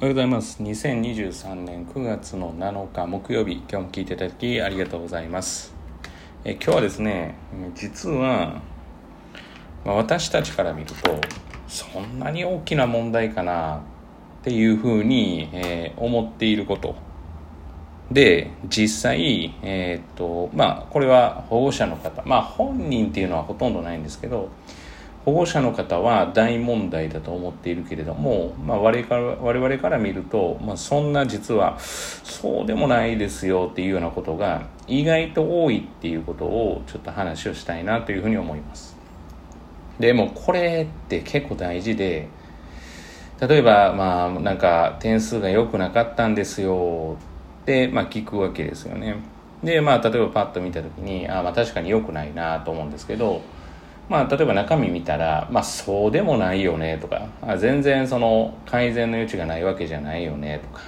おはようございます。2023年9月の7日木曜日。今日も聞いていただきありがとうございます。え今日はですね実は、まあ、私たちから見るとそんなに大きな問題かなっていうふうに、えー、思っていること。で実際えー、っとまあこれは保護者の方。まあ本人っていうのはほとんどないんですけど保護者の方は大問題だと思っているけれども、まあ、我々から我々から見ると、まあ、そんな実はそうでもないですよっていうようなことが意外と多いっていうことをちょっと話をしたいなというふうに思います。でもこれって結構大事で例えばまあなんか点数が良くなかったんですよって、まあ、聞くわけですよね。でまあ例えばパッと見た時にあまあ確かに良くないなと思うんですけどまあ、例えば中身見たら、まあ、そうでもないよねとかあ全然その改善の余地がないわけじゃないよねとか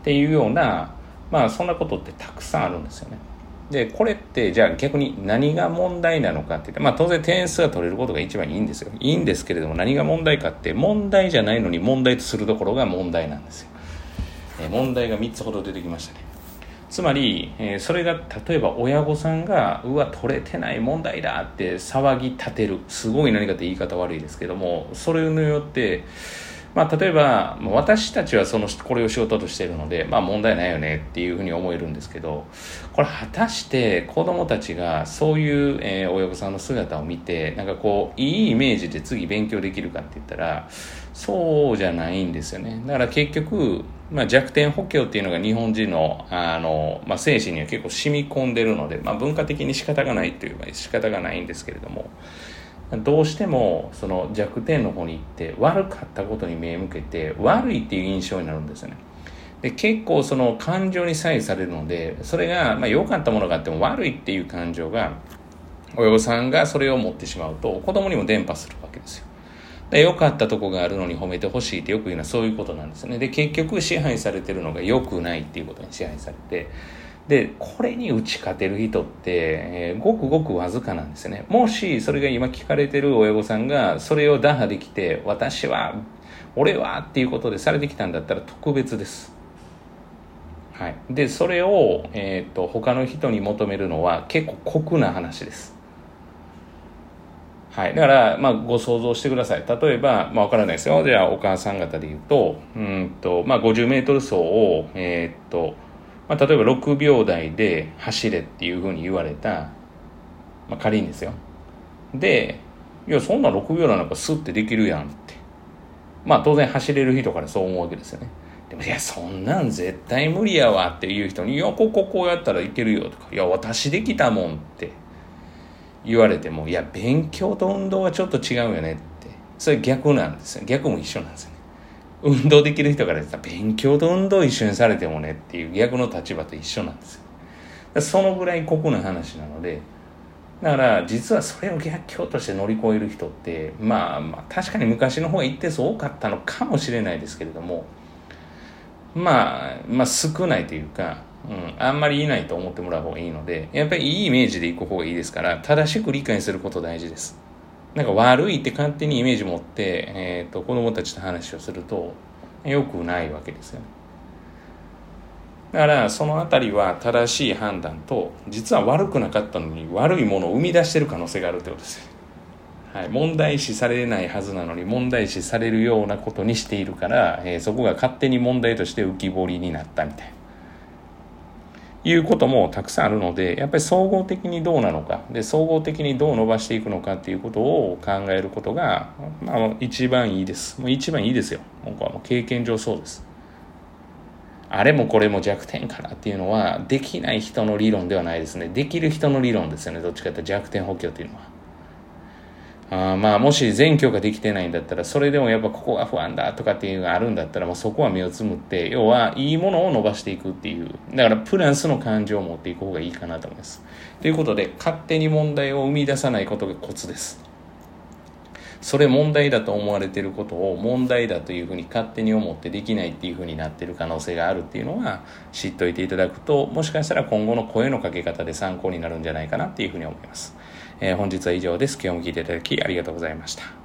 っていうような、まあ、そんなことってたくさんあるんですよね。でこれってじゃあ逆に何が問題なのかって言って、まあ、当然点数が取れることが一番いいんですよ。いいんですけれども何が問題かって問題じゃないのに問題とするところが問題なんですよ、え問題が3つほど出てきましたね。つまり、えー、それが例えば親御さんがうわ取れてない問題だって騒ぎ立てる。すごい何かって言い方悪いですけどもそれによってまあ、例えば私たちはそのこれを仕事としているので、まあ、問題ないよねっていうふうに思えるんですけどこれ果たして子どもたちがそういう、えー、親御さんの姿を見てなんかこういいイメージで次勉強できるかって言ったらそうじゃないんですよね。だから結局まあ、弱点補強っていうのが日本人のあの、まあ、精神には結構染み込んでるので、まあ、文化的に仕方がないというか仕方がないんですけれどもどうしてもその弱点の方に行って悪かったことに目向けて悪いっていう印象になるんですよね。で結構その感情に左右されるのでそれがまあ良かったものがあっても悪いっていう感情が親御さんがそれを持ってしまうと子供にも伝播するわけですよ。良かったとこがあるのに褒めてほしいってよく言うのはそういうことなんですね。で、結局支配されてるのが良くないっていうことに支配されて、で、これに打ち勝てる人って、えー、ごくごくわずかなんですね。もし、それが今聞かれてる親御さんが、それを打破できて、私は、俺はっていうことでされてきたんだったら特別です。はい。で、それを、え、ー、と、他の人に求めるのは結構酷な話です。はい。だから、まあ、ご想像してください。例えば、まあ、わからないですよ。じゃあ、お母さん方で言うと、うんと、まあ、50メートル走を、えー、っと、まあ、例えば6秒台で走れっていうふうに言われた、まあ、仮にですよ。で、いや、そんな6秒台なんかスッてできるやんって。まあ、当然走れる人からそう思うわけですよね。でも、いや、そんなん絶対無理やわっていう人に、いや、こここうやったらいけるよとか、いや、私できたもんって。言われてもいや勉強と運動はちょっと違うよねってそれ逆なんですよ逆も一緒なんですよね運動できる人から言ったら勉強と運動一緒にされてもねっていう逆の立場と一緒なんですよそのぐらい酷な話なのでだから実はそれを逆境として乗り越える人ってまあまあ確かに昔の方が一定数多かったのかもしれないですけれどもまあまあ少ないというかうん、あんまりいないと思ってもらう方がいいので、やっぱりいいイメージでいく方がいいですから、正しく理解すること大事です。なんか悪いって勝手にイメージ持って、えっ、ー、と、子供たちと話をすると、良くないわけですよね。だから、そのあたりは正しい判断と、実は悪くなかったのに悪いものを生み出してる可能性があるってことです。はい、問題視されないはずなのに問題視されるようなことにしているから、えー、そこが勝手に問題として浮き彫りになったみたいな。いうこともたくさんあるのでやっぱり総合的にどうなのか。で総合的にどう伸ばしていくのかっていうことを考えることが、まあ、一番いいです。もう一番いいですよ。僕はもう経験上そうです。あれもこれも弱点からっていうのはできない人の理論ではないですね。できる人の理論ですよね。どっちかって弱点補強っていうのは。あまあもし全教ができてないんだったらそれでもやっぱここが不安だとかっていうのがあるんだったらもうそこは目をつむって要はいいものを伸ばしていくっていう。だからプランスの感情を持っていく方がいいかなと思います。ということで勝手に問題を生み出さないことがコツです。それ問題だと思われてることを問題だというふうに勝手に思ってできないっていうふうになってる可能性があるっていうのは知っておいていただくともしかしたら今後の声のかけ方で参考になるんじゃないかなっていうふうに思います。えー、本日は以上です。今日も聞いていただきありがとうございました。